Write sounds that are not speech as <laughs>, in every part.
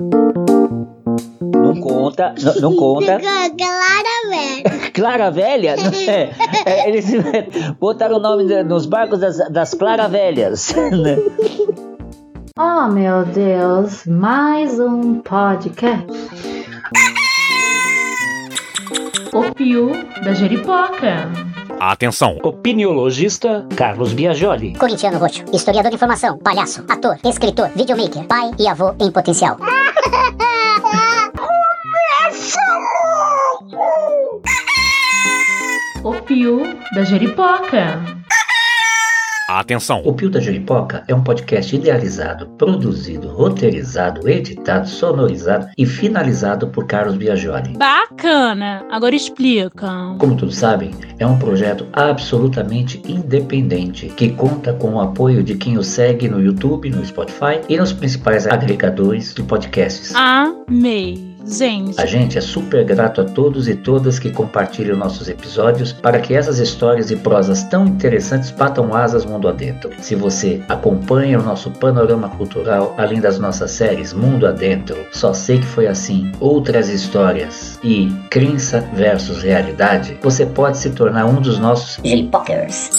Não conta, não, não conta. Clara velha. <laughs> Clara Velha? É, é, eles <laughs> botaram o nome nos barcos das, das Clara Velhas. <laughs> né? Oh meu Deus, mais um podcast. O Pio da Jeripoca. Atenção! Opiniologista Carlos Biagioli. Corintiano Roxo, historiador de informação, palhaço, ator, escritor, videomaker, pai e avô em potencial. <laughs> O Pio da Jeripoca. Atenção! O Pio da Jeripoca é um podcast idealizado, produzido, roteirizado, editado, sonorizado e finalizado por Carlos Biagioli. Bacana. Agora explica. Como todos sabem, é um projeto absolutamente independente que conta com o apoio de quem o segue no YouTube, no Spotify e nos principais agregadores de podcasts. Amei. Gente, A gente é super grato a todos e todas que compartilham nossos episódios para que essas histórias e prosas tão interessantes batam asas mundo adentro. Se você acompanha o nosso panorama cultural, além das nossas séries Mundo Adentro, Só Sei Que Foi Assim, Outras Histórias e Crença versus Realidade, você pode se tornar um dos nossos Jeripokers.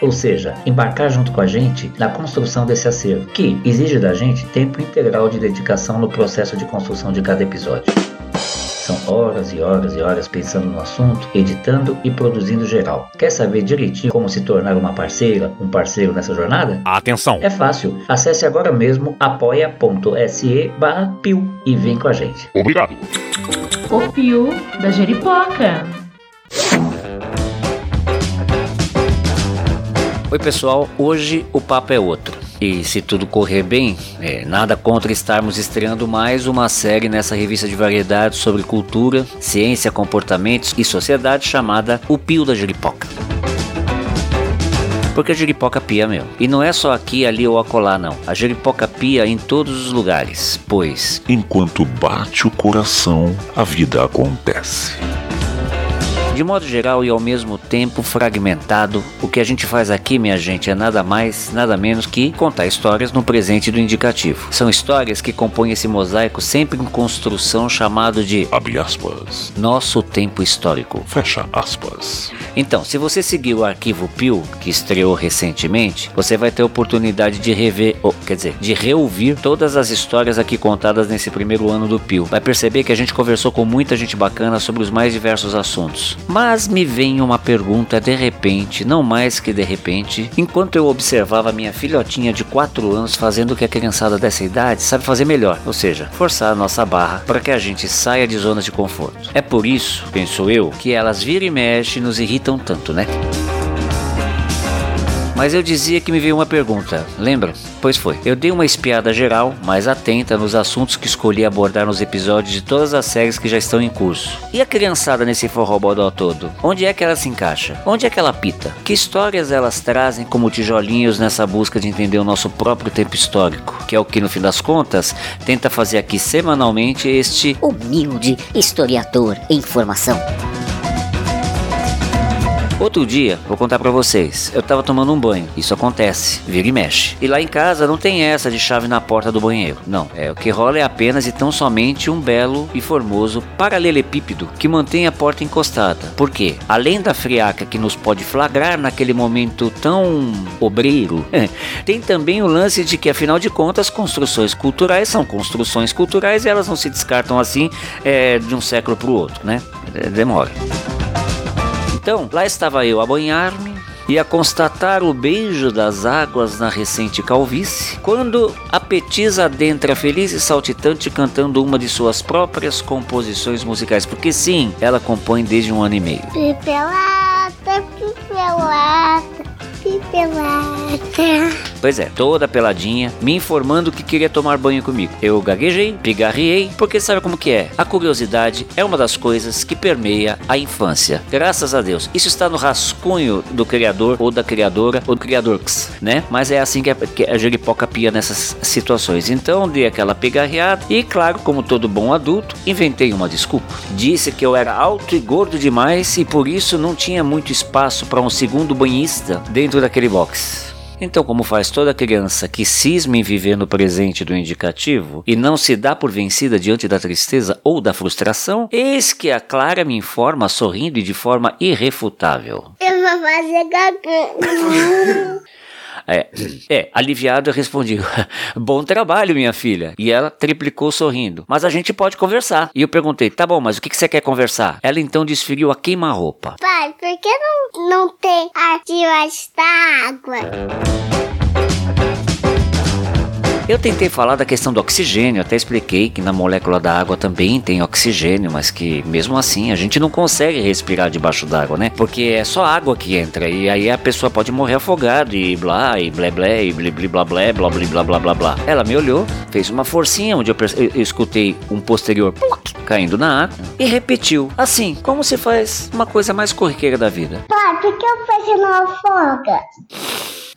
Ou seja, embarcar junto com a gente na construção desse acervo, que exige da gente tempo integral de dedicação no processo de construção de cada episódio. São horas e horas e horas pensando no assunto, editando e produzindo geral. Quer saber direitinho como se tornar uma parceira, um parceiro nessa jornada? Atenção! É fácil. Acesse agora mesmo apoia.se barra pio e vem com a gente. Obrigado! O Pio da Jeripoca. Oi pessoal, hoje o papo é outro. E se tudo correr bem, é, nada contra estarmos estreando mais uma série nessa revista de variedades sobre cultura, ciência, comportamentos e sociedade chamada O Pio da Jeripoca. Porque a jeripoca pia meu. E não é só aqui, ali ou acolá não. A jeripoca pia em todos os lugares, pois Enquanto bate o coração, a vida acontece. De modo geral e ao mesmo tempo fragmentado, o que a gente faz aqui, minha gente, é nada mais, nada menos que contar histórias no presente do indicativo. São histórias que compõem esse mosaico sempre em construção chamado de aspas. nosso tempo histórico. Fecha aspas. Então, se você seguir o arquivo Pio, que estreou recentemente, você vai ter a oportunidade de rever, ou, quer dizer, de reouvir todas as histórias aqui contadas nesse primeiro ano do Pio. Vai perceber que a gente conversou com muita gente bacana sobre os mais diversos assuntos. Mas me vem uma pergunta de repente, não mais que de repente, enquanto eu observava minha filhotinha de 4 anos fazendo o que a criançada dessa idade sabe fazer melhor, ou seja, forçar a nossa barra para que a gente saia de zonas de conforto. É por isso, penso eu, que elas viram e mexem e nos irritam tanto, né? Mas eu dizia que me veio uma pergunta, lembra? Pois foi. Eu dei uma espiada geral, mais atenta nos assuntos que escolhi abordar nos episódios de todas as séries que já estão em curso. E a criançada nesse forrobodó todo? Onde é que ela se encaixa? Onde é que ela pita? Que histórias elas trazem como tijolinhos nessa busca de entender o nosso próprio tempo histórico? Que é o que, no fim das contas, tenta fazer aqui semanalmente este Humilde historiador em formação. Outro dia, vou contar pra vocês, eu tava tomando um banho, isso acontece, vira e mexe. E lá em casa não tem essa de chave na porta do banheiro, não. É, o que rola é apenas e tão somente um belo e formoso paralelepípedo que mantém a porta encostada. Por quê? Além da friaca que nos pode flagrar naquele momento tão obreiro, <laughs> tem também o lance de que, afinal de contas, construções culturais são construções culturais e elas não se descartam assim é, de um século pro outro, né? É, Demora. Então, lá estava eu a banhar-me e a constatar o beijo das águas na recente calvície, quando a Petisa adentra feliz e saltitante cantando uma de suas próprias composições musicais, porque sim, ela compõe desde um ano e meio. Pipelata, pipelata, pipelata. Pois é, toda peladinha, me informando que queria tomar banho comigo. Eu gaguejei, pigarriei, porque sabe como que é? A curiosidade é uma das coisas que permeia a infância. Graças a Deus. Isso está no rascunho do criador ou da criadora ou do criador, né? Mas é assim que a, a jeripoca pia nessas situações. Então dei aquela pigarreada e, claro, como todo bom adulto, inventei uma desculpa. Disse que eu era alto e gordo demais e por isso não tinha muito espaço para um segundo banhista dentro daquele box. Então, como faz toda criança que cisma em viver no presente do indicativo e não se dá por vencida diante da tristeza ou da frustração, eis que a Clara me informa sorrindo e de forma irrefutável. Eu vou fazer. <laughs> É, é, aliviado eu respondi: <laughs> Bom trabalho, minha filha. E ela triplicou sorrindo. Mas a gente pode conversar. E eu perguntei: Tá bom, mas o que, que você quer conversar? Ela então desferiu a queima-roupa. Pai, por que não, não tem debaixo da água? Eu tentei falar da questão do oxigênio, até expliquei que na molécula da água também tem oxigênio, mas que mesmo assim a gente não consegue respirar debaixo d'água, né? Porque é só água que entra e aí a pessoa pode morrer afogada e blá, e blé blé, e blí blí blá blé, blá blá blá blá blá. Ela me olhou, fez uma forcinha onde eu, eu- eu escutei um posterior caindo na água e repetiu, assim, como se faz uma coisa mais corriqueira da vida. Pai, por que o peixe não afoga?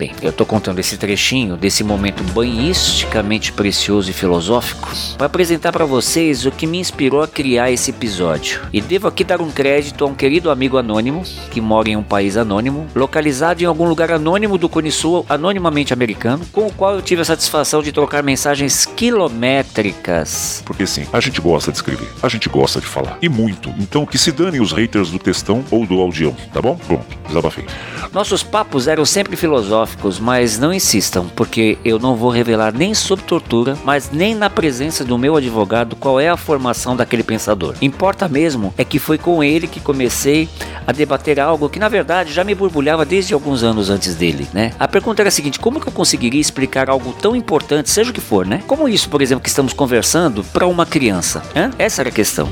Bem, eu tô contando esse trechinho desse momento banhisticamente precioso e filosófico para apresentar para vocês o que me inspirou a criar esse episódio. E devo aqui dar um crédito a um querido amigo anônimo que mora em um país anônimo, localizado em algum lugar anônimo do Cone Sul, anonimamente americano, com o qual eu tive a satisfação de trocar mensagens quilométricas. Porque sim, a gente gosta de escrever, a gente gosta de falar. E muito. Então que se danem os haters do textão ou do audião, tá bom? Pronto, desabafei. Nossos papos eram sempre filosóficos, mas não insistam, porque eu não vou revelar nem sob tortura, mas nem na presença do meu advogado qual é a formação daquele pensador. Importa mesmo é que foi com ele que comecei a debater algo que na verdade já me borbulhava desde alguns anos antes dele, né? A pergunta era a seguinte: como que eu conseguiria explicar algo tão importante, seja o que for, né? Como isso, por exemplo, que estamos conversando para uma criança? Hã? Essa era a questão.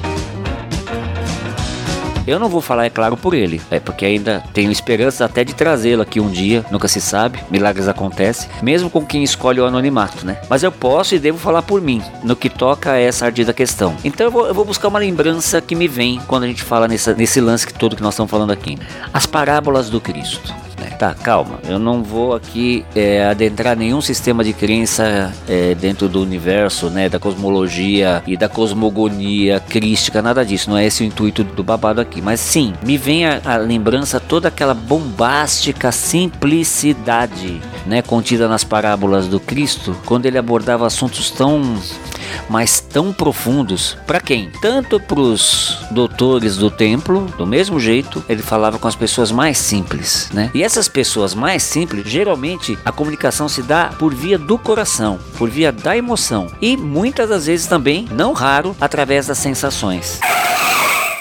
Eu não vou falar, é claro, por ele. É porque ainda tenho esperança até de trazê-lo aqui um dia. Nunca se sabe, milagres acontecem. Mesmo com quem escolhe o anonimato, né? Mas eu posso e devo falar por mim, no que toca a essa ardida questão. Então eu vou, eu vou buscar uma lembrança que me vem quando a gente fala nessa, nesse lance que todo que nós estamos falando aqui. As parábolas do Cristo. Tá, calma. Eu não vou aqui é, adentrar nenhum sistema de crença é, dentro do universo, né? Da cosmologia e da cosmogonia crística, nada disso. Não é esse o intuito do babado aqui. Mas sim, me vem a, a lembrança toda aquela bombástica simplicidade, né? Contida nas parábolas do Cristo, quando ele abordava assuntos tão mas tão profundos. Para quem? Tanto para os doutores do templo, do mesmo jeito, ele falava com as pessoas mais simples, né? E essas pessoas mais simples, geralmente a comunicação se dá por via do coração, por via da emoção e muitas das vezes também, não raro, através das sensações.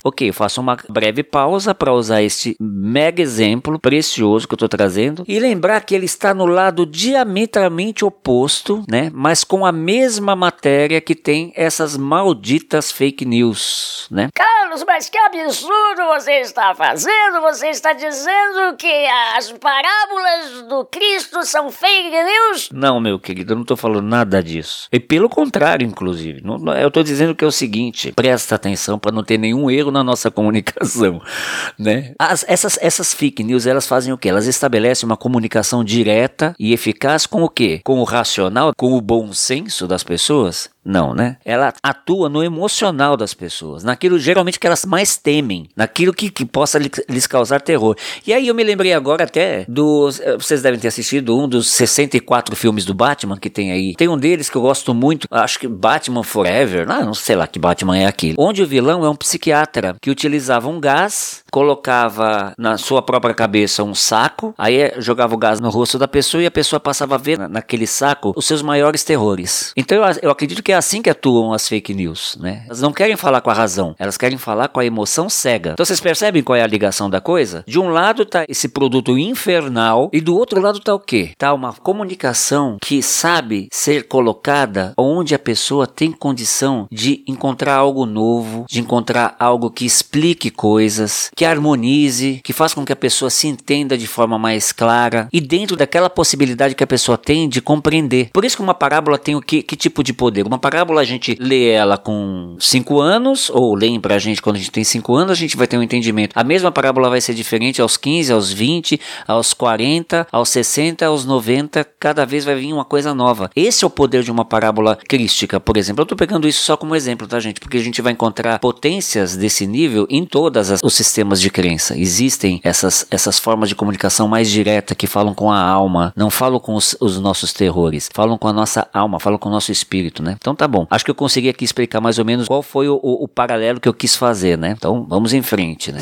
Ok, eu faço uma breve pausa para usar este mega exemplo precioso que eu estou trazendo e lembrar que ele está no lado diametralmente oposto, né? Mas com a mesma matéria que tem essas malditas fake news, né? Carlos, mas que absurdo você está fazendo? Você está dizendo que as parábolas do Cristo são fake news? Não, meu querido, eu não estou falando nada disso. E pelo contrário, inclusive. Não- eu estou dizendo que é o seguinte: presta atenção para não ter nenhum erro na nossa comunicação, <laughs> né? As- essas, essas fake news, elas fazem o quê? Elas estabelecem uma comunicação direta e eficaz com o quê? Com o racional, com o bom senso das pessoas? Não, né? Ela atua no emocional das pessoas, naquilo geralmente que elas mais temem, naquilo que, que possa lhe- lhes causar terror. E aí eu me lembrei agora até dos. eh, Vocês devem ter assistido um dos 64 filmes do Batman que tem aí. Tem um deles que eu gosto muito, acho que Batman Forever, ah, não sei lá que Batman é aquele. Onde o vilão é um psiquiatra que utilizava um gás, colocava na sua própria cabeça um saco, aí eh, jogava o gás no rosto da pessoa e a pessoa passava a ver na- naquele saco os seus maiores terrores. Então eu, eu acredito que assim que atuam as fake news, né? Elas não querem falar com a razão, elas querem falar com a emoção cega. Então vocês percebem qual é a ligação da coisa? De um lado tá esse produto infernal e do outro lado tá o quê? Tá uma comunicação que sabe ser colocada onde a pessoa tem condição de encontrar algo novo, de encontrar algo que explique coisas, que harmonize, que faça com que a pessoa se entenda de forma mais clara e dentro daquela possibilidade que a pessoa tem de compreender. Por isso que uma parábola tem o que, que tipo de poder? Uma parábola a gente lê ela com 5 anos, ou leem pra gente quando a gente tem 5 anos, a gente vai ter um entendimento. A mesma parábola vai ser diferente aos 15, aos 20, aos 40, aos 60, aos 90, cada vez vai vir uma coisa nova. Esse é o poder de uma parábola crística, por exemplo. Eu tô pegando isso só como exemplo, tá, gente? Porque a gente vai encontrar potências desse nível em todos os sistemas de crença. Existem essas, essas formas de comunicação mais direta que falam com a alma, não falam com os, os nossos terrores, falam com a nossa alma, falam com o nosso espírito, né? Então tá bom. Acho que eu consegui aqui explicar mais ou menos qual foi o, o, o paralelo que eu quis fazer, né? Então vamos em frente, né?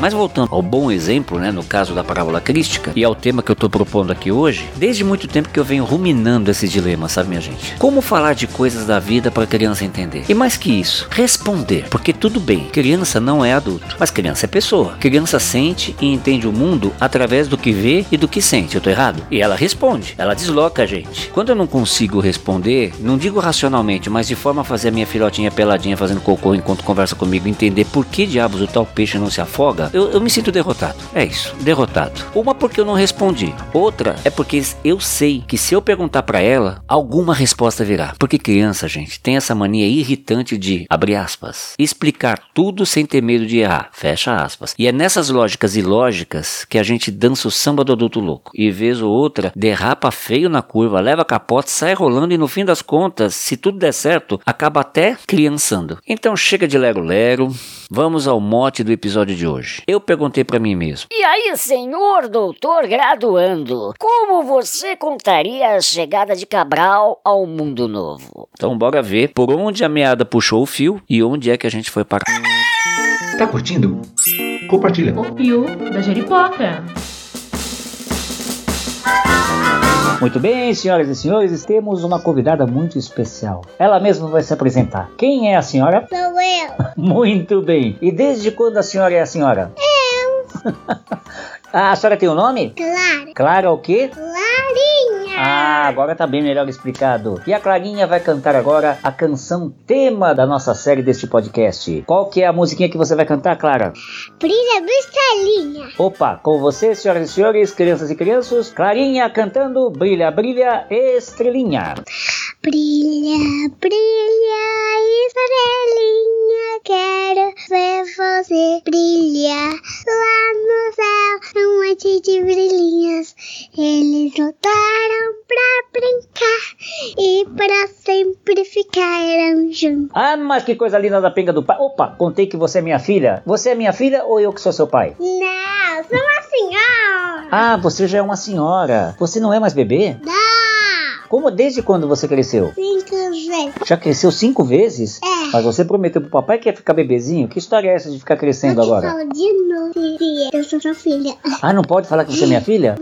Mas voltando ao bom exemplo, né, no caso da parábola crística, e ao tema que eu estou propondo aqui hoje, desde muito tempo que eu venho ruminando esse dilema, sabe, minha gente? Como falar de coisas da vida para criança entender? E mais que isso, responder. Porque tudo bem, criança não é adulto, mas criança é pessoa. Criança sente e entende o mundo através do que vê e do que sente. Eu tô errado? E ela responde, ela desloca a gente. Quando eu não consigo responder, não digo racionalmente, mas de forma a fazer a minha filhotinha peladinha fazendo cocô enquanto conversa comigo, entender por que diabos o tal peixe não se afoga, eu, eu me sinto derrotado. É isso, derrotado. Uma porque eu não respondi. Outra é porque eu sei que se eu perguntar para ela, alguma resposta virá. Porque criança, gente, tem essa mania irritante de, aspas, explicar tudo sem ter medo de errar, fecha aspas. E é nessas lógicas ilógicas que a gente dança o samba do adulto louco. E vez ou outra, derrapa feio na curva, leva capote, sai rolando e no fim das contas, se tudo der certo, acaba até criançando. Então chega de lero-lero, vamos ao mote do episódio de hoje. Eu perguntei para mim mesmo. E aí, senhor doutor graduando, como você contaria a chegada de Cabral ao mundo novo? Então bora ver por onde a meada puxou o fio e onde é que a gente foi parar. Tá curtindo? Compartilha. O Pio da Jeripoca. Muito bem, senhoras e senhores, temos uma convidada muito especial. Ela mesma vai se apresentar. Quem é a senhora? Sou eu. <laughs> Muito bem. E desde quando a senhora é a senhora? Eu. <laughs> A senhora tem um nome? Clara. Clara o quê? Clarinha. Ah, agora tá bem melhor explicado. E a Clarinha vai cantar agora a canção tema da nossa série deste podcast. Qual que é a musiquinha que você vai cantar, Clara? Brilha estrelinha. Opa, com você, senhoras e senhores, crianças e crianças, Clarinha cantando Brilha, Brilha, Estrelinha. Brilha, brilha, estrelinha. Quero ver você brilhar lá no céu. Um monte de brilhinhas. Eles voltaram pra brincar e pra sempre ficaram juntos. Ah, mas que coisa linda da penga do pai. Opa, contei que você é minha filha. Você é minha filha ou eu que sou seu pai? Não, sou uma senhora. Ah, você já é uma senhora. Você não é mais bebê? Não, Como desde quando você cresceu? cinco vezes. Já cresceu cinco vezes? É. Mas você prometeu pro papai que ia ficar bebezinho? Que história é essa de ficar crescendo Eu te agora? falo de novo. Eu sou sua filha. Ah, não pode falar que você é minha filha?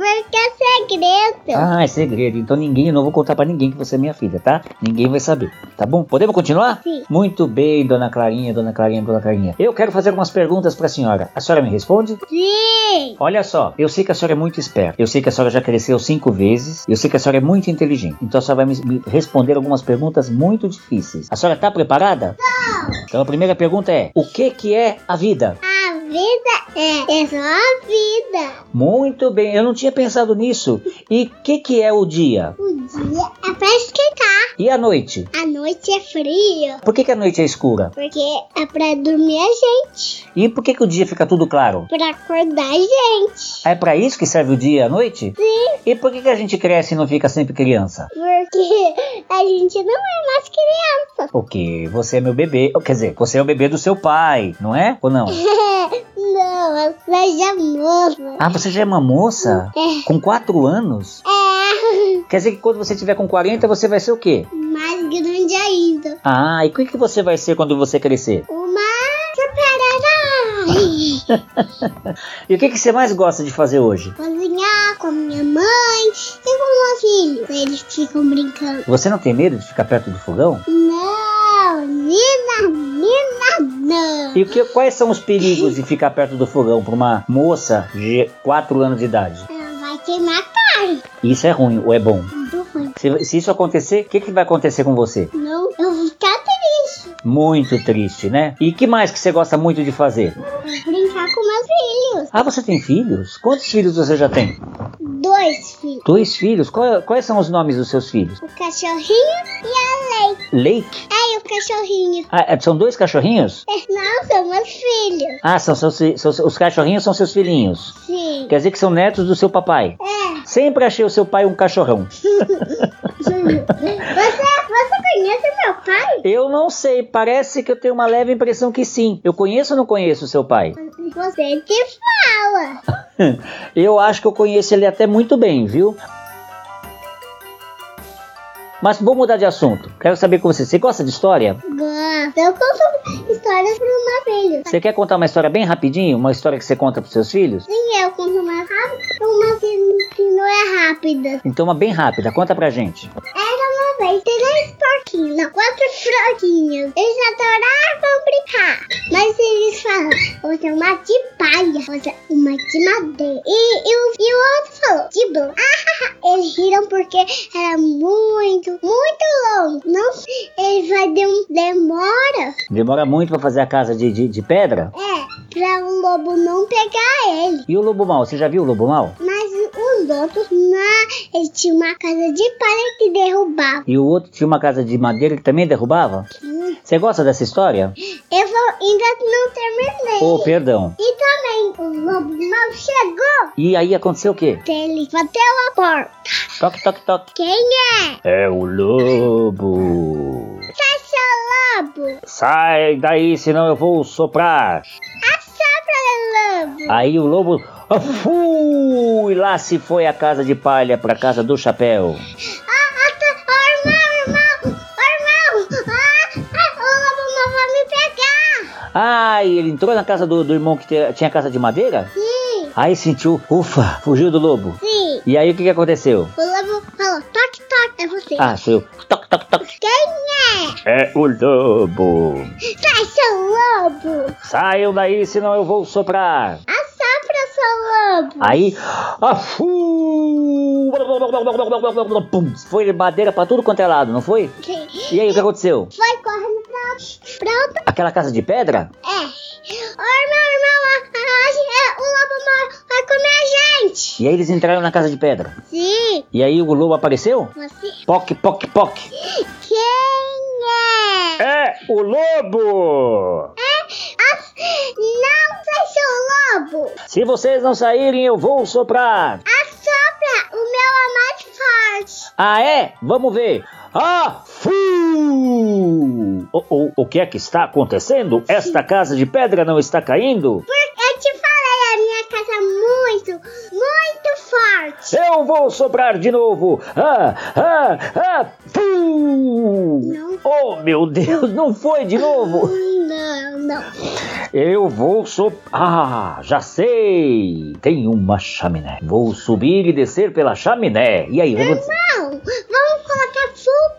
Segredo. Ah, é segredo. Então ninguém, eu não vou contar pra ninguém que você é minha filha, tá? Ninguém vai saber. Tá bom? Podemos continuar? Sim. Muito bem, dona Clarinha, dona Clarinha, dona Clarinha. Eu quero fazer algumas perguntas pra senhora. A senhora me responde? Sim. Olha só, eu sei que a senhora é muito esperta. Eu sei que a senhora já cresceu cinco vezes. Eu sei que a senhora é muito inteligente. Então a senhora vai me, me responder algumas perguntas muito difíceis. A senhora tá preparada? Não. Então a primeira pergunta é: O que que é a vida? A vida é, é só a vida. Muito bem, eu não tinha pensado nisso. E o que que é o dia? O dia é pra esquentar. E a noite? A noite é frio. Por que que a noite é escura? Porque é pra dormir a gente. E por que que o dia fica tudo claro? Pra acordar a gente. É pra isso que serve o dia e a noite? Sim. E por que que a gente cresce e não fica sempre criança? Porque a gente não é mais criança. Porque você é meu bebê. Quer dizer, você é o bebê do seu pai, não é? Ou não? <laughs> não, eu sou já moça. Ah, você já é uma moça? É. Com 4 anos? É. <laughs> Quer dizer que quando você tiver com 40, você vai ser o quê? Mais grande ainda. Ah, e o que, que você vai ser quando você crescer? <laughs> E o que, que você mais gosta de fazer hoje? Cozinhar com a minha mãe e com meus filhos. Eles ficam brincando. Você não tem medo de ficar perto do fogão? Não, não. E que, quais são os perigos de ficar perto do fogão para uma moça de 4 anos de idade? Ela vai queimar carne. Isso é ruim ou é bom? Muito ruim. Se, se isso acontecer, o que, que vai acontecer com você? Não, eu vou ficar triste. Muito triste, né? E que mais que você gosta muito de fazer? Brincar com meus filhos. Ah, você tem filhos? Quantos filhos você já tem? Dois filhos. Dois filhos? Qual- quais são os nomes dos seus filhos? O cachorrinho e a Lei. Lake? É, e o cachorrinho. Ah, é- são dois cachorrinhos? É, Não, são meus filhos. Ah, são, seus fi- são- os cachorrinhos são seus filhinhos. Sim. Quer dizer que são netos do seu papai. É. Sempre achei o seu pai um cachorrão. <laughs> Você, você conhece meu pai? Eu não sei, parece que eu tenho uma leve impressão que sim. Eu conheço ou não conheço o seu pai? Você que fala. <laughs> Eu acho que eu conheço ele até muito bem, viu? Mas vou mudar de assunto. Quero saber com você. Você gosta de história? Gosto. Eu conto histórias para os meus filhos. Você quer contar uma história bem rapidinho? Uma história que você conta pros seus filhos? Sim, eu conto mais rápido, uma que, que não é rápida. Então uma bem rápida, conta pra gente. Era vez três porquinhos, não, quatro franguinhos. Eles adoravam brincar, mas eles falaram, você é uma de palha, você é uma de madeira. E, e, o, e o outro falou, de blá. <laughs> Eles riram porque era muito, muito longo. Não, eles vai de um, demora. Demora muito pra fazer a casa de, de, de pedra? É, pra o lobo não pegar ele. E o lobo mal? Você já viu o lobo mal? Mas os outros, não, eles tinham uma casa de palha que derrubava. E o outro tinha uma casa de madeira que também derrubava? Hum, Você gosta dessa história? Eu vou, ainda não terminei. Oh, perdão. E também o lobo mal chegou. E aí aconteceu o quê? Ele bateu a porta. Toque, toque, toque. Quem é? É o lobo. Fecha lobo. Sai daí, senão eu vou soprar. Lobo. Aí o lobo. ah, fui! Lá se foi a casa de palha pra casa do chapéu. Ah, ah, tá. Irmão, irmão. Irmão. Ah, ah, o lobo vai me pegar. Ah, e ele entrou na casa do, do irmão que te- tinha casa de madeira? Sim, Aí sentiu, ufa, fugiu do lobo. sim. E aí o que, que aconteceu? O lobo falou, toque, toque. É você. Ah, sou eu. Toque, toque, toque. Quem é? É o lobo. Fecha lobo. Saiam daí, senão eu vou soprar. Assopra seu lobo. Aí, fu- Pum, foi madeira pra tudo quanto é lado, não foi? Sim. E aí, o que aconteceu? Foi correndo pra, pra outra Aquela casa de pedra? É. Ô, irmão, irmão, a- a- a- o lobo vai- vai comer a gente. E aí eles entraram na casa de pedra. Sim. E aí o lobo apareceu? Você. Poc, poc, poc. Quem é? É o lobo! É? As- Não fecha o lobo. Se vocês não saírem, eu vou soprar. Assopra. O meu é mais forte. Ah, é? Vamos ver. Ah, fu! O, o, o que é que está acontecendo? Esta casa de pedra não está caindo? Porque eu te falei, a minha casa é muito forte. Eu vou soprar de novo. Ah, ah, ah, fu! Não. Oh, meu Deus, não foi de novo. Não, não. Eu vou soprar. Ah, já sei. Tem uma chaminé. Vou subir e descer pela chaminé. E aí, vamos colocar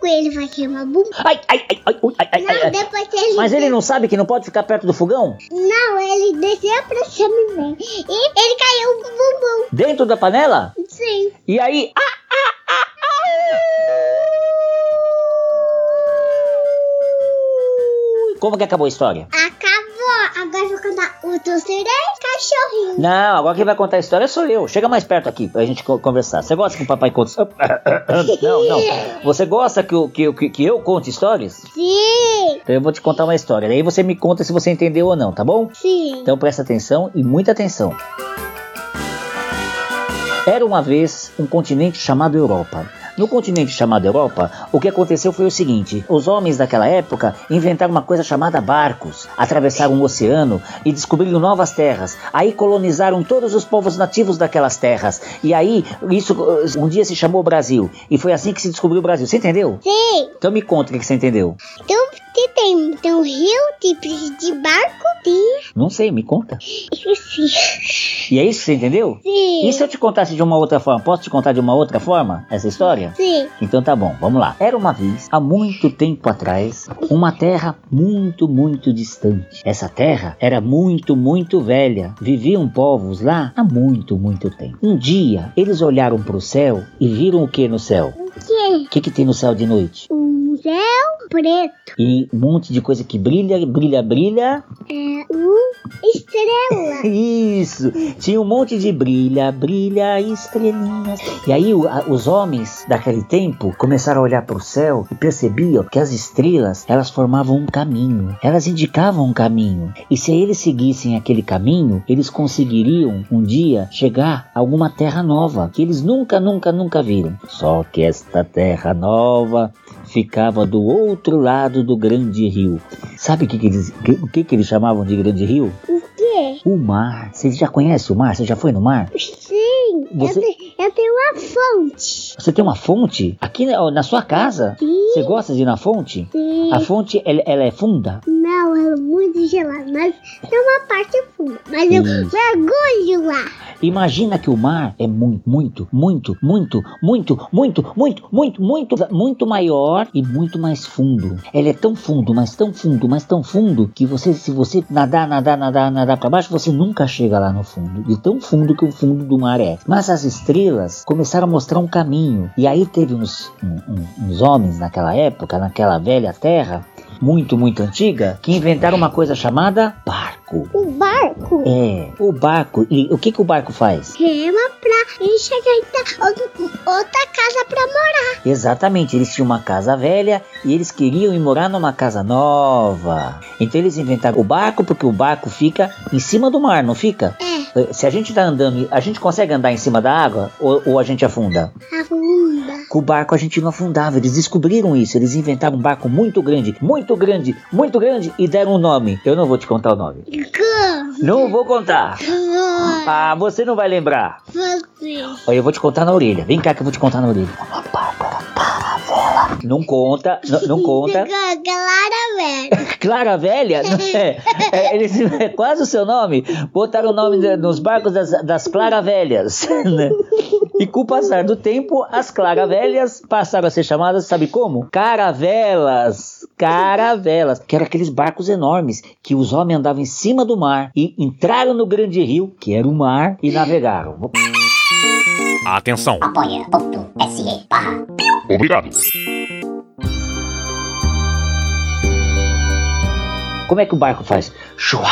Ele vai queimar bumbum. Ai, ai, ai, ai, ai, ai, ai, Não, ai. depois ele... Mas ele não sabe que não pode ficar perto do fogão? Não, ele desceu pra chaminé. E ele caiu no bumbum. Dentro da panela? Sim. E aí. Ah, ah, ah, ah. Como que acabou a história? Acabou. Agora eu vou cantar o dos três cachorrinhos. Não, agora quem vai contar a história sou eu. Chega mais perto aqui pra gente co- conversar. Você gosta que o papai conte. <laughs> Não, não. Você gosta que, eu- que, eu- que, que eu conte histórias? Sim. Então eu vou te contar uma história. Daí você me conta se você entendeu ou não, tá bom? Sim. Então presta atenção e muita atenção. Era uma vez um continente chamado Europa. No continente chamado Europa, o que aconteceu foi o seguinte: os homens daquela época inventaram uma coisa chamada barcos, atravessaram o oceano e descobriram novas terras. Aí colonizaram todos os povos nativos daquelas terras. E aí, isso um dia se chamou Brasil. E foi assim que se descobriu o Brasil. Você entendeu? Sim. Então me conta o que você entendeu. Então, que tem, tem um rio, precisa de barco, tem... Não sei, me conta. <laughs> Esqueci. E é isso que você entendeu? Sim. E se eu te contasse de uma outra forma? Posso te contar de uma outra forma essa história? Sim. Então tá bom, vamos lá. Era uma vez, há muito tempo atrás, uma terra muito, muito distante. Essa terra era muito, muito velha. Viviam povos lá há muito, muito tempo. Um dia, eles olharam para o céu e viram o que no céu? O quê? O que, que tem no céu de noite? Um céu? preto. E um monte de coisa que brilha, brilha, brilha. É um estrela. <laughs> Isso! Tinha um monte de brilha, brilha, estrelinhas. E aí o- a- os homens daquele tempo começaram a olhar para o céu e percebiam que as estrelas elas formavam um caminho. Elas indicavam um caminho. E se eles seguissem aquele caminho, eles conseguiriam um dia chegar a alguma terra nova que eles nunca, nunca, nunca viram. Só que esta terra nova ficava do outro lado do grande rio. Sabe o que, que eles, que- o que, que eles chamavam de grande rio? O quê? O mar. Você já conhece o mar? Você já foi no mar? Sim, Você- eu, te- eu tenho uma fonte. Você tem uma fonte? Aqui na, na sua casa? Sim. Você gosta de ir na fonte? Sim. A fonte, ela, ela é funda? Não, é muito gelado, mas tem uma parte funda. Mas eu Isso. mergulho lá. Imagina que o mar é muito, muito, muito, muito, muito, muito, muito, muito, muito, muito maior e muito mais fundo. Ele é tão fundo, mas tão fundo, mas tão fundo que você, se você nadar, nadar, nadar, nadar para baixo, você nunca chega lá no fundo. De tão fundo que o fundo do mar é. Mas as estrelas começaram a mostrar um caminho. E aí teve uns, um- uns homens naquela época, naquela velha terra, muito, muito antiga, que inventaram uma coisa chamada barco. O barco É, o barco. E o que, que o barco faz? rema pra enxergar outra, outra casa pra morar. Exatamente, eles tinham uma casa velha e eles queriam ir morar numa casa nova. Então eles inventaram o barco porque o barco fica em cima do mar, não fica? É, Se a gente tá andando, a gente consegue andar em cima da água ou, ou a gente afunda? a funda. Com o barco a gente não afundava, eles descobriram isso, eles inventaram um barco muito grande, muito grande, muito grande e deram um nome. Eu não vou te contar o nome. Não vou contar. Ah, você não vai lembrar. Você. Olha, eu vou te contar na orelha. Vem cá que eu vou te contar na orelha. Barco era caravela. Não conta, não, não <laughs> conta. Clara velha. <laughs> Clara Velha? É, é, eles, é quase o seu nome. Botaram o nome de- nos barcos das, das Claravelhas. <laughs> Né? E com o passar do tempo, as Claravelhas passaram a ser chamadas, sabe como? Caravelas. Caravelas. Que eram aqueles barcos enormes que os homens andavam em cima do mar e entraram no grande rio, que era o mar, e navegaram. Atenção. Apoia.se barra Obrigado. Como é que o barco faz? Chua,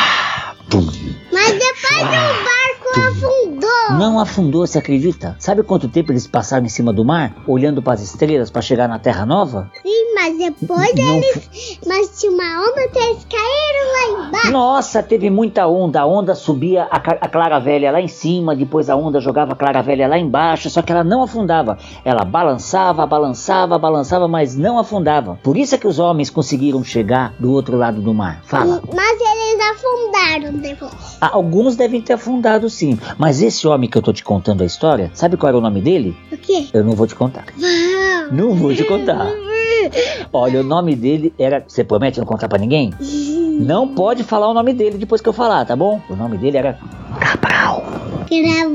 pum. Mas depois o barco afundou. Não afundou, você acredita? Sabe quanto tempo eles passaram em cima do mar, olhando para as estrelas para chegar na Terra Nova? Sim, mas depois Não eles. Mas tinha uma onda que eles caíram lá embaixo. Nossa, teve muita onda. A onda subia a, a Clara Velha lá em cima, depois a onda jogava a Clara Velha lá embaixo, só que ela não afundava. Ela balançava, balançava, balançava, mas não afundava. Por isso é que os homens conseguiram chegar do outro lado do mar. Fala. Mas eles afundaram depois. Ah, Alguns devem ter afundado sim, mas esse homem que eu tô te contando a história, sabe qual era o nome dele? O quê? Eu não vou te contar. Vão. Não vou te contar. <laughs> Olha, o nome dele era. Você promete não contar pra ninguém? Não pode falar o nome dele depois que eu falar, tá bom? O nome dele era Cabral. Cabral.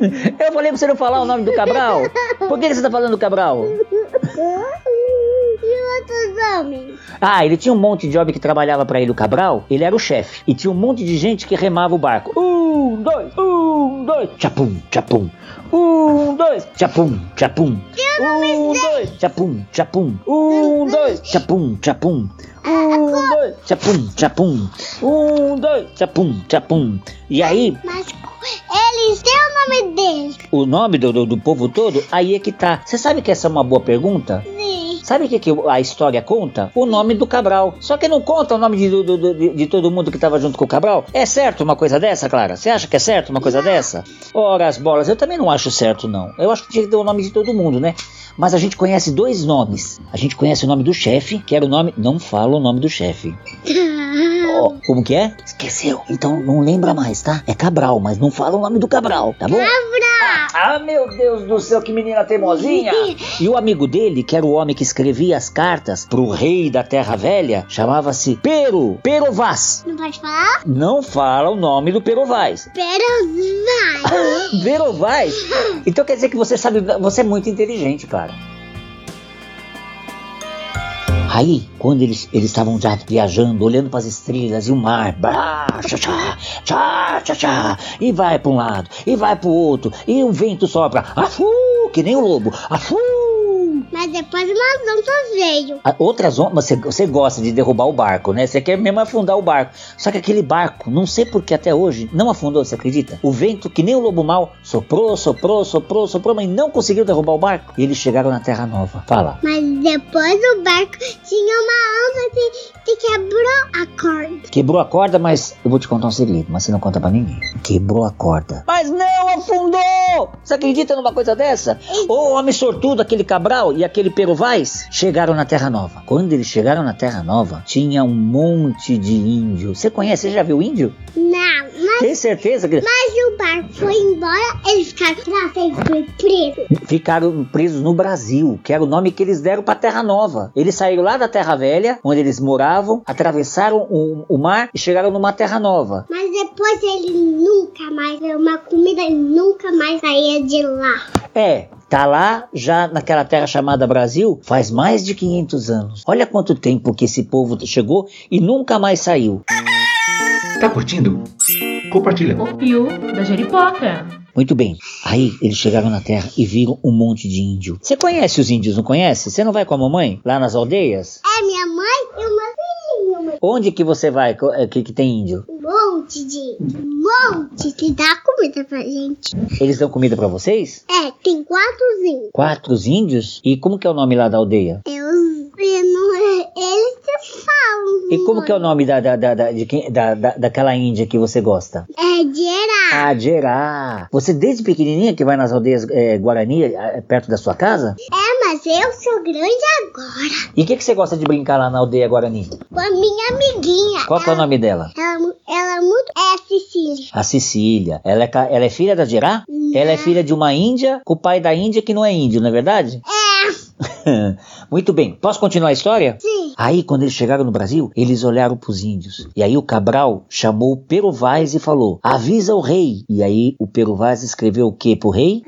<laughs> Eu falei pra você não falar o nome do Cabral. Por que você tá falando do Cabral? <laughs> Outros homens? Ah, ele tinha um monte de homem que trabalhava pra ele, o Cabral. Ele era o chefe. E tinha um monte de gente que remava o barco. Um, dois, um, dois, tchapum, tchapum. Um, dois, tchapum, tchapum. Um, dois, tchapum, tchapum. Um, dois, tchapum, tchapum. Um, dois, tchapum, tchapum. Um, dois, tchapum, tchapum. E aí, Mas eles têm o nome deles. o nome do, do, do povo todo, aí é que tá. Você sabe que essa é uma boa pergunta? Sim. Sabe o que, que a história conta? O nome do Cabral. Só que não conta o nome de, do- do- de, de todo mundo que tava junto com o Cabral. É certo uma coisa dessa, Clara? Você acha que é certo uma coisa dessa? Ora, as bolas, eu também não acho certo, não. Eu acho que tinha que ter o nome de todo mundo, né? Mas a gente conhece dois nomes. A gente conhece o nome do chefe, que era o nome. Não fala o nome do chefe. <laughs> Ó, como que é? Esqueceu. Então não lembra mais, tá? É Cabral, mas não fala o nome do Cabral, tá bom? Cabral. Ah, meu Deus do céu, que menina teimosinha! E o amigo dele, que era o homem que escrevia as cartas pro rei da Terra Velha, chamava-se Pero, Pero Vaz. Não pode falar? Não fala o nome do Pero Vaz. Pero vai. <laughs> Pero Vaz? Então quer dizer que você sabe, você é muito inteligente, cara. Aí, quando eles eles estavam já viajando, olhando para as estrelas e o mar, blá, tchá, tchá, tchá, tchá, tchá, e vai para um lado, e vai para o outro, e o vento sopra, afu, que nem o lobo, afu. Mas depois umas ondas veio. A- Outras ondas, você, você gosta de derrubar o barco, né? Você quer mesmo afundar o barco. Só que aquele barco, não sei por que até hoje, não afundou, você acredita? O vento, que nem o lobo mal, soprou, soprou, soprou, soprou, mas não conseguiu derrubar o barco. E eles chegaram na Terra Nova. Fala. Mas depois o barco tinha uma onda que, que quebrou a corda. Quebrou a corda, mas eu vou te contar um segredo, mas você não conta pra ninguém. Quebrou a corda. Mas não afundou! Você acredita numa coisa dessa? O homem sortudo, aquele Cabral e aquele Pero Vaz chegaram na Terra Nova. Quando eles chegaram na Terra Nova, tinha um monte de índio. Você conhece? Você já viu índio? Não, mas, Tem certeza que mas o barco foi embora, eles ficaram pra sempre presos. ficaram presos no Brasil, que era o nome que eles deram pra Terra Nova. Eles saíram lá da Terra Velha, onde eles moravam, atravessaram o, o mar e chegaram numa Terra Nova. Mas depois ele nunca mais uma comida e nunca mais saía de lá. É, tá lá já naquela terra chamada Brasil faz mais de 500 anos. Olha quanto tempo que esse povo chegou e nunca mais saiu. Tá curtindo? Compartilha. O Pio da Jeripoca. Muito bem. Aí eles chegaram na terra e viram um monte de índio. Você conhece os índios, não conhece? Você não vai com a mamãe lá nas aldeias? É minha mãe e uma filhinha. Onde que você vai é, que, que tem índio? Um monte de. Um monte que dá comida pra gente. Eles dão comida pra vocês? É, tem quatrozinhos. Quatro índios? E como que é o nome lá da aldeia? Eu, eu não, eles que falam. E como que é o nome da, da, da, da, de quem, da, da, daquela índia que você gosta? É geral. Ah, Gerá. Você desde pequenininha que vai nas aldeias é, Guarani, é, perto da sua casa? É, mas eu sou grande agora. E o que, que você gosta de brincar lá na aldeia Guarani? Com a minha amiguinha. Qual que é o nome dela? Ela, ela é muito. É a Cecília. A Cecília. Ela é, ela é filha da Gerá? Ela é filha de uma índia com o pai da índia que não é índio, não é verdade? É. <laughs> Muito bem. Posso continuar a história? Sim. Aí, quando eles chegaram no Brasil, eles olharam pros índios. E aí o Cabral chamou o Pero Vaz e falou: avisa o rei. E aí o Pero Vaz escreveu o que pro rei?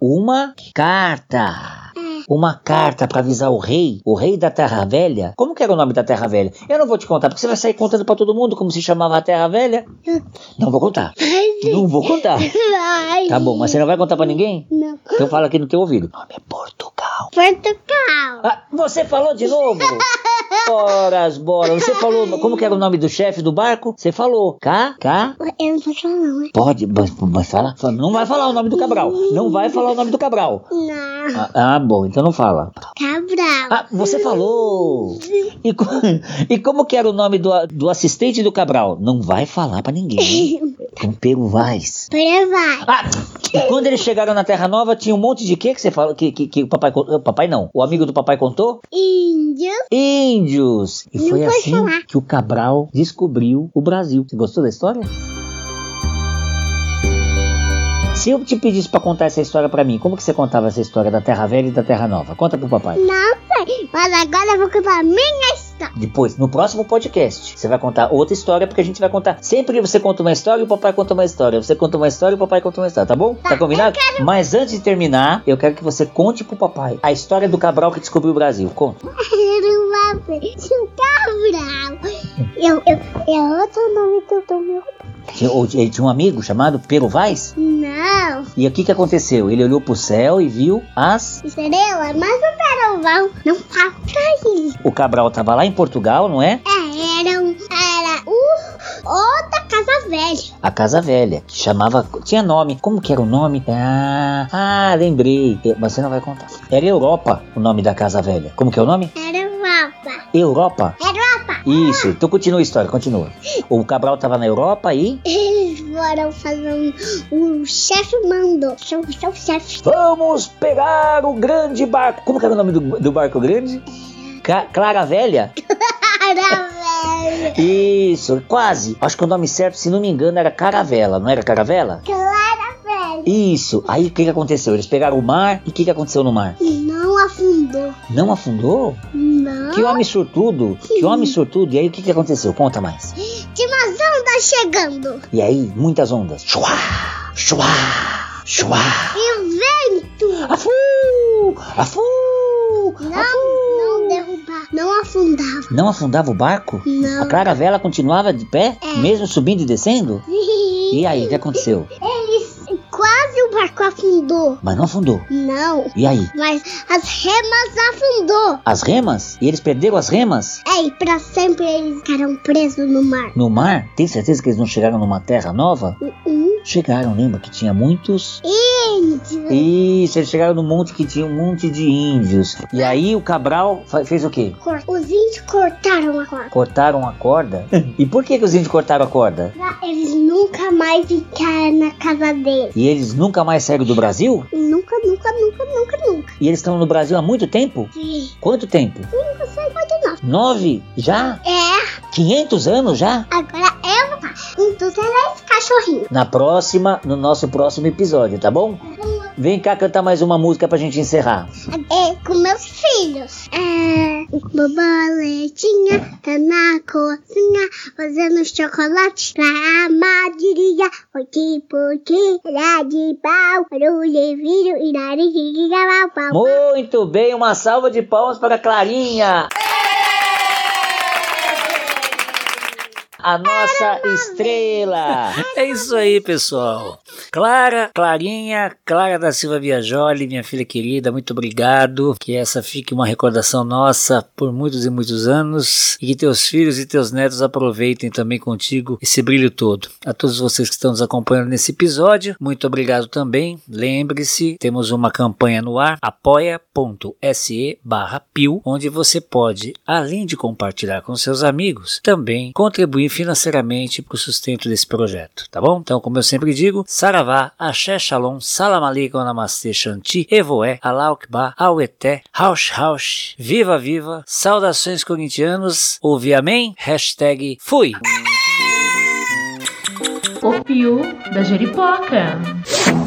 Uma carta. Uma carta pra avisar o rei, o rei da Terra Velha. Como que era o nome da Terra Velha? Eu não vou te contar, porque você vai sair contando pra todo mundo como se chamava a Terra Velha. Não vou contar. Não vou contar. Ai. Tá bom, mas você não vai contar pra ninguém? Não. Então fala aqui no teu ouvido. O nome é Portugal. Portugal. Ah, você falou de novo? <laughs> Ora, as bolas. Você falou, como que era o nome do chefe do barco? Você falou. Cá, cá. Eu não posso falar, não, né? Pode, mas, mas fala. fala- Não vai falar o nome do Cabral. Não vai falar o nome do Cabral. Não. Ah, ah, bom, então não fala. Cabral. Ah, você falou. E, co- <laughs> e como que era o nome do, do assistente do Cabral? Não vai falar pra ninguém. <laughs> Tempero Vaz. Vai. Ah, e quando eles chegaram na Terra Nova, tinha um monte de quê que você falou? Que, que, que o papai, o papai não, o amigo do papai contou? Índio. Índios! E Não foi assim falar. que o Cabral descobriu o Brasil. Você gostou da história? Se eu te pedisse pra contar essa história pra mim, como que você contava essa história da Terra Velha e da Terra Nova? Conta pro papai. Não sei. Mas agora eu vou contar a minha história. Depois, no próximo podcast, você vai contar outra história, porque a gente vai contar. Sempre você conta uma história e o papai conta uma história. Você conta uma história e o papai conta uma história, tá bom? Tá, combinado? Mas antes de terminar, eu quero que você conte pro papai a história do Cabral que descobriu o Brasil. Conta. <laughs> Era um Cabral. Eu, eu, é outro nome que eu tô meu. Ele tinha um amigo chamado Pero Vaz. Não. E o que que aconteceu? Ele olhou pro céu e viu as. Estrela, mas o Peroval não fala pra ele. O Cabral tava lá em Portugal, não é? É, era um. Era um. Outra casa velha. A Casa Velha, que chamava. Tinha nome. Como que era o nome? Ah, ah, lembrei. Eh, Mas você não vai contar. Era Europa o nome da Casa Velha. Como que é o nome? Era Europa. Europa. Europa. Isso, então continua a história, continua. O Cabral tava na Europa e. Eles foram fazer um. O chefe mandou. Seu, seu chefe. Vamos pegar o grande barco. Como que era o nome do, do barco grande? Ca- Clara Velha? <laughs> Era velha. Isso, quase. Acho que o nome certo, se não me engano, era Caravela, não era Caravela? Clara velha. Isso. Aí o que, que aconteceu? Eles pegaram o mar e o que, que aconteceu no mar? Não afundou. Não afundou? Não. Que homem sortudo! Que homem sortudo! E aí o que, que aconteceu? Conta mais. <gasps> Tinha umas ondas chegando. E aí, muitas ondas. Chuá! Chuá! Chuá! E o vento. Afu! Afu! Não, não derrubar. Não afundava. Não afundava o barco? Não. A caravela continuava de pé? É. Mesmo subindo e descendo? <laughs> E aí, o que aconteceu? Eles quase o barco afundou. Mas não afundou. Não, E aí? mas as remas afundou. As remas? E eles perderam as remas? É, e pra sempre eles ficaram presos no mar. No mar? Tem certeza que eles não chegaram numa terra nova? Hum, Chegaram, lembra que tinha muitos? índio. Isso, eles chegaram no monte que tinha um monte de índios. E aí o Cabral fez o quê? Os índios cortaram a corda. Cortaram a corda? <laughs> E por que, que os índios cortaram a corda? Pra eles nunca mais ficarem na casa deles. E eles nunca mais saíram do Brasil? Nunca, nunca, nunca, nunca, nunca. E eles estão no Brasil há muito tempo? Sim. Quanto tempo? Nunca sei. Nove? Já? É, 500 anos já? agora eu vou falar. Então você esse cachorrinho. Na próxima, no nosso próximo episódio, tá bom? Vem cá cantar mais uma música pra gente encerrar. É, com meus filhos. É, borboletinha tá na cozinha fazendo chocolate pra Madeira. Porque, porque, era de pau, barulho e e nariz de pau. Muito bem, uma salva de palmas para a Clarinha. A nossa estrela. É isso aí, pessoal. Clara, Clarinha, Clara da Silva Viajoli, minha filha querida, muito obrigado. Que essa fique uma recordação nossa por muitos e muitos anos. E que teus filhos e teus netos aproveitem também contigo esse brilho todo. A todos vocês que estão nos acompanhando nesse episódio, muito obrigado também. Lembre-se, temos uma campanha no ar, apoia.se barra onde você pode, além de compartilhar com seus amigos, também contribuir financeiramente para o sustento desse projeto, tá bom? Então, como eu sempre digo, Saravá, Axé Shalom, Salam Aleikum, Namastê, Shanti, Evoé, Alaukba, Aueté, Raush Raush, Viva Viva, saudações corintianos, ouvi amém? Hashtag fui! O Pio da Jeripoca.